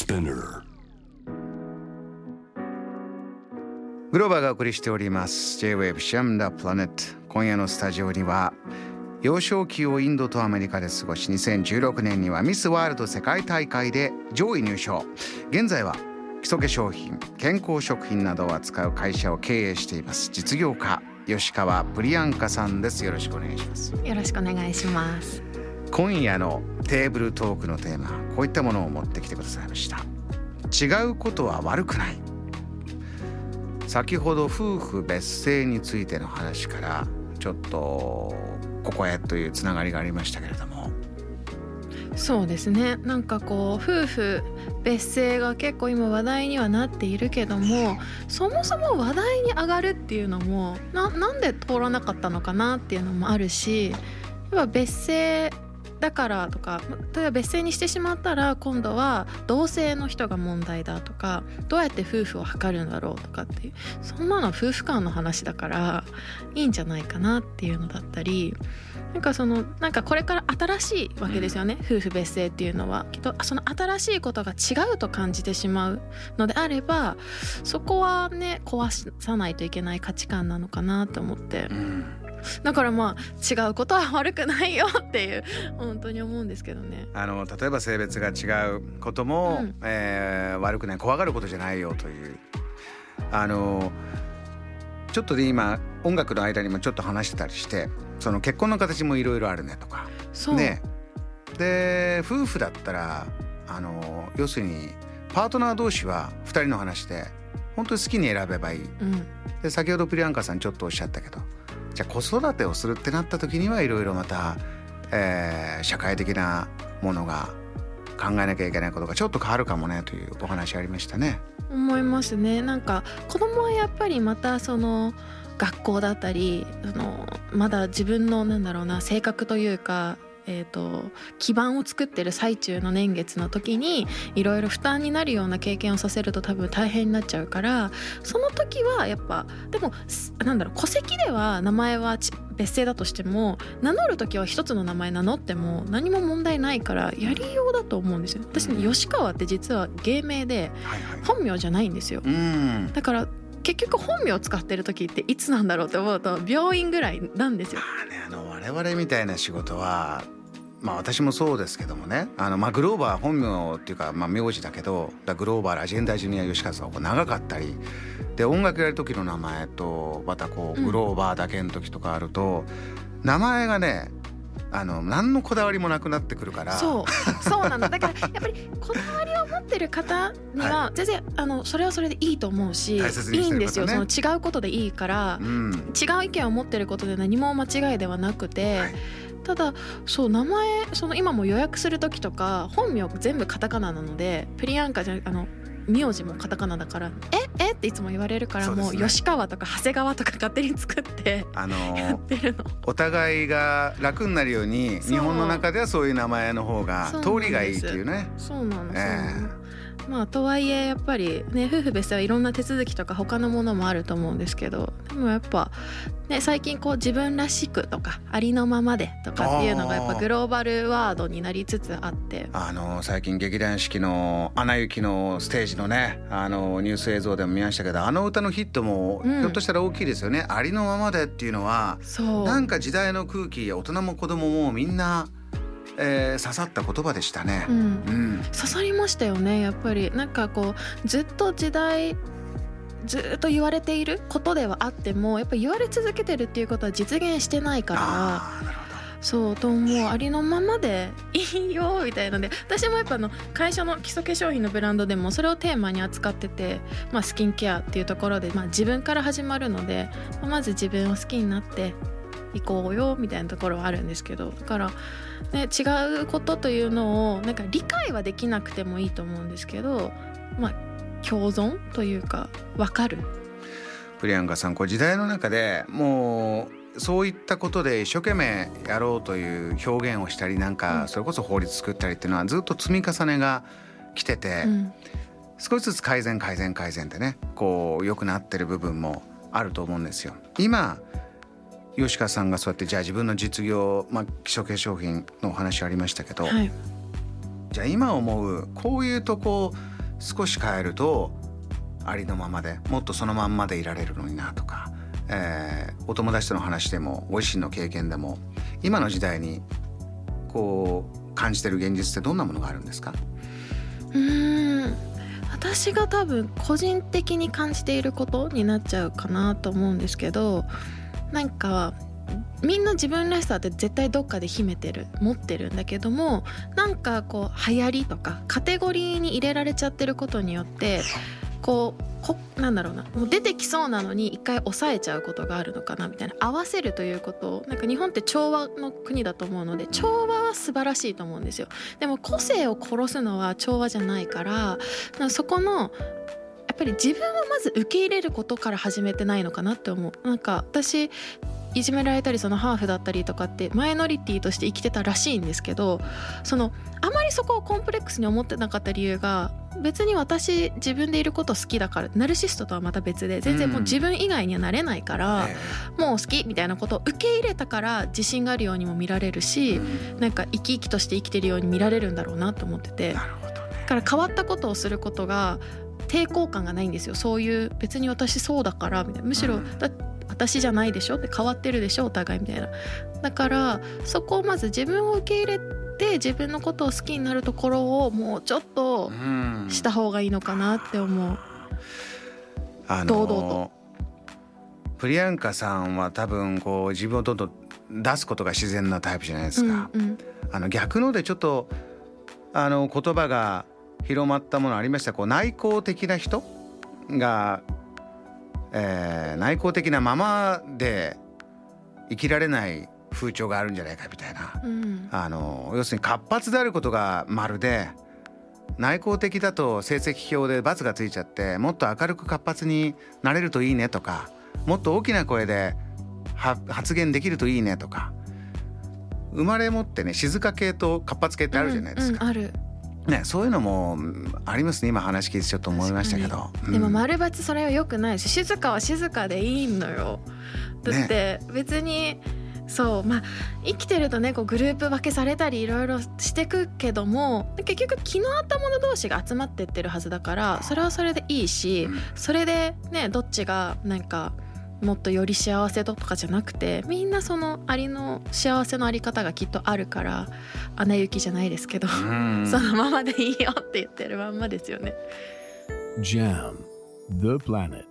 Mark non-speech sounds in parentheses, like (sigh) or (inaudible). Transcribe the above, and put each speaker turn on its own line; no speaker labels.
Spinner.
グローバーがお送りしております。J-Wave シャムダプラネット今夜のスタジオには幼少期をインドとアメリカで過ごし2016年にはミスワールド世界大会で上位入賞。現在は基礎化粧品健康食品などを扱う会社を経営しています。実業家吉川プリアンカさんです。よろしくお願いします。
よろしくお願いします。
今夜のテーブルトークのテーマこういったものを持ってきてくださいました。違うことは悪くない。先ほど夫婦別姓についての話からちょっとここへというつながりがありましたけれども。
そうですね。なんかこう夫婦別姓が結構今話題にはなっているけどもそもそも話題に上がるっていうのもななんで通らなかったのかなっていうのもあるしやっぱ別姓だからとか例えば別姓にしてしまったら今度は同性の人が問題だとかどうやって夫婦を図るんだろうとかっていうそんなの夫婦間の話だからいいんじゃないかなっていうのだったりなんかそのなんかこれから新しいわけですよね、夫婦別姓っていうのは。きっとその新しいことが違うと感じてしまうのであればそこはね壊さないといけない価値観なのかなと思って。だからまあ違うことは悪くないよっていう本当に思うんですけどね。
あの例えば性別が違うことも、
うん。
えー悪くない怖がることじゃないよという。あのちょっとで今音楽の間にもちょっと話してたりしてその結婚の形もいろいろあるねとか。
そう、
ね。で夫婦だったらあの要するにパートナー同士は2人の話で本当に好きに選べばいい。
うん、
で先ほどプリアンカさんちょっとおっしゃったけどじゃあ子育てをするってなった時にはいろいろまた、えー社会的なものが考えなきゃいけないことがちょっと変わるかもねというお話ありましたね。
思いますねなんか子供はやっぱりまたその学校だったりそのまだ自分のなんだろうな性格というかえー、と基盤を作ってる最中の年月の時にいろいろ負担になるような経験をさせると多分大変になっちゃうからその時はやっぱでもすなんだろう戸籍では名前はち別姓だとしても名乗る時は一つの名前名乗っても何も問題ないからやりようだと思うんですよ。私ね吉川って実は芸名で本名じゃないんですよ。
うん。
だから結局本名を使ってる時っていつなんだろうって思うと病院ぐらいなんですよ。
まあねあの我々みたいな仕事はまあ私もそうですけどもね。あの、まあ、グローバー本名っていうか、まあ、名字だけどだグローバーラジェンダージュニア吉川さんは長かったり。で音楽やる時の名前とまたこう
うん。
グローバーだけの時とかあると、名前がねあの何のこだわりもなくなってくるから。
そう。(laughs) そうなの。だからやっぱりこだわりを持ってる方には全然あのそれはそれでいいと思うし、
大切に
いいんですよ。その違うことでいいから
うん。
違う意見を持ってることで何も間違いではなくて、
はい。
ただそう名前その今も予約する時とか本名全部カタカナなのでプリアンカじゃあの名字もカタカナだから「ええ？っ?」ていつも言われるからもう吉川とか長谷川とか勝手に作って
あ (laughs)
やっ
の
てるの。
お互いが楽になるように日本の中ではそういう名前の方が通りがいいっていうね。
そうなの、そう
え
なのまあとはいえやっぱりね夫婦別姓はいろんな手続きとか他のものもあると思うんですけどでもやっぱね最近こう自分らしくとかありのままでとかっていうのがやっぱグローバルワードになりつつあって。
あの最近劇団四季の「アナ雪」のステージのねあのニュース映像でも見ましたけどあの歌のヒットも
うん。
ひょっとしたら大きいですよね。ありのままでっていうのは
そう。
なんか時代の空気や大人も子供もみんな、えー刺さった言葉でしたね。
う。ん。
うん、
刺さりましたよね。やっぱり。なんかこうずっと時代ずっと言われていることではあってもやっぱ言われ続けてるっていうことは実現してないからそうと思うありのままでいいよみたいので私もやっぱあの会社の基礎化粧品のブランドでもそれをテーマに扱ってて、まあ、スキンケアっていうところで、まあ、自分から始まるので、まあまず自分を好きになっていこうよみたいなところはあるんですけどだから、ね、違うことというのをなんか理解はできなくてもいいと思うんですけど、まあ、共存というか分かる。
どプリアンカさんこう時代の中でもうそういったことで一生懸命やろうという表現をしたりなんか、
うん。
それこそ法律作ったりっていうのはずっと積み重ねが来てて、
うん。
少しずつ改善改善改善ってねこう良くなってる部分もあると思うんですよ。今吉川さんがそうやってじゃあ自分の実業、まあ、基礎化粧品のお話ありましたけど、
はい。
じゃあ今思うこういうとこ少し変えるとありのままでもっとそのまんまでいられるのになとか、えー、お友達との話でもご自身の経験でも今の時代にこう感じてる現実ってどんなものがあるんですか？
うん。私が多分個人的に感じていることになっちゃうかなと思うんですけどなんかみんな自分らしさって絶対どっかで秘めてる持ってるんだけどもなんかこう流行りとかカテゴリーに入れられちゃってることによってこうこなんだろうなもう出てきそうなのに一回抑えちゃうことがあるのかなみたいな合わせるということをなんか日本って調和の国だと思うので調和は素晴らしいと思うんですよ。でも個性を殺すのは調和じゃないからそこのぱり自分をまず受け入れることから始めてないのかなって思う。なんか私いじめられたりそのハーフだったりとかってマイノリティとして生きてたらしいんですけどそのあまりそこをコンプレックスに思ってなかった理由が別に私自分でいること好きだからナルシストとはまた別で全然もう自分以外にはなれないから、うん、もう好きみたいなことを受け入れたから自信があるようにも見られるし、うん、なんか生き生きとして生きてるように見られるんだろうなと思ってて。なるほどね、だから変わったことをすることが抵抗感がないんですよ。そういう別に私そうだからみたいな。むしろ、だ私じゃないでしょ？って変わってるでしょ？お互いみたいな。だからそこをまず自分を受け入れて自分のことを好きになるところをもうちょっとした方がいいのかなって思う、
あの堂々と。プリアンカさんは多分こう自分をどんどん出すことが自然なタイプじゃないですか、うんうん、あの逆のでちょっとあの言葉が広まったものありました。こう内向的な人がえー、内向的なままで生きられない風潮があるんじゃないかみたいな、うん、あの要するに活発であることが丸で内向的だと成績表で×がついちゃってもっと明るく活発になれるといいねとかもっと大きな声で発言できるといいねとか。生まれ持ってね静か系と活発系ってあるじゃないですか。
うんうん、ある
ね、そういうのもありますね。今話聞いてちょっと思いましたけど、
うん、でも丸抜それはよくないし静かは静かでいいのよ。だって別に、ね、そうまあ生きてるとねこうグループ分けされたりいろいろしてくけども結局気の合った者同士が集まってってるはずだからそれはそれでいいし、それでねどっちがなんかもっとより幸せとかじゃなくてみんなそのありの幸せのあり方がきっとあるから「アナ雪」じゃないですけどそのままでいいよって言ってるまんまですよね。JAM The Planet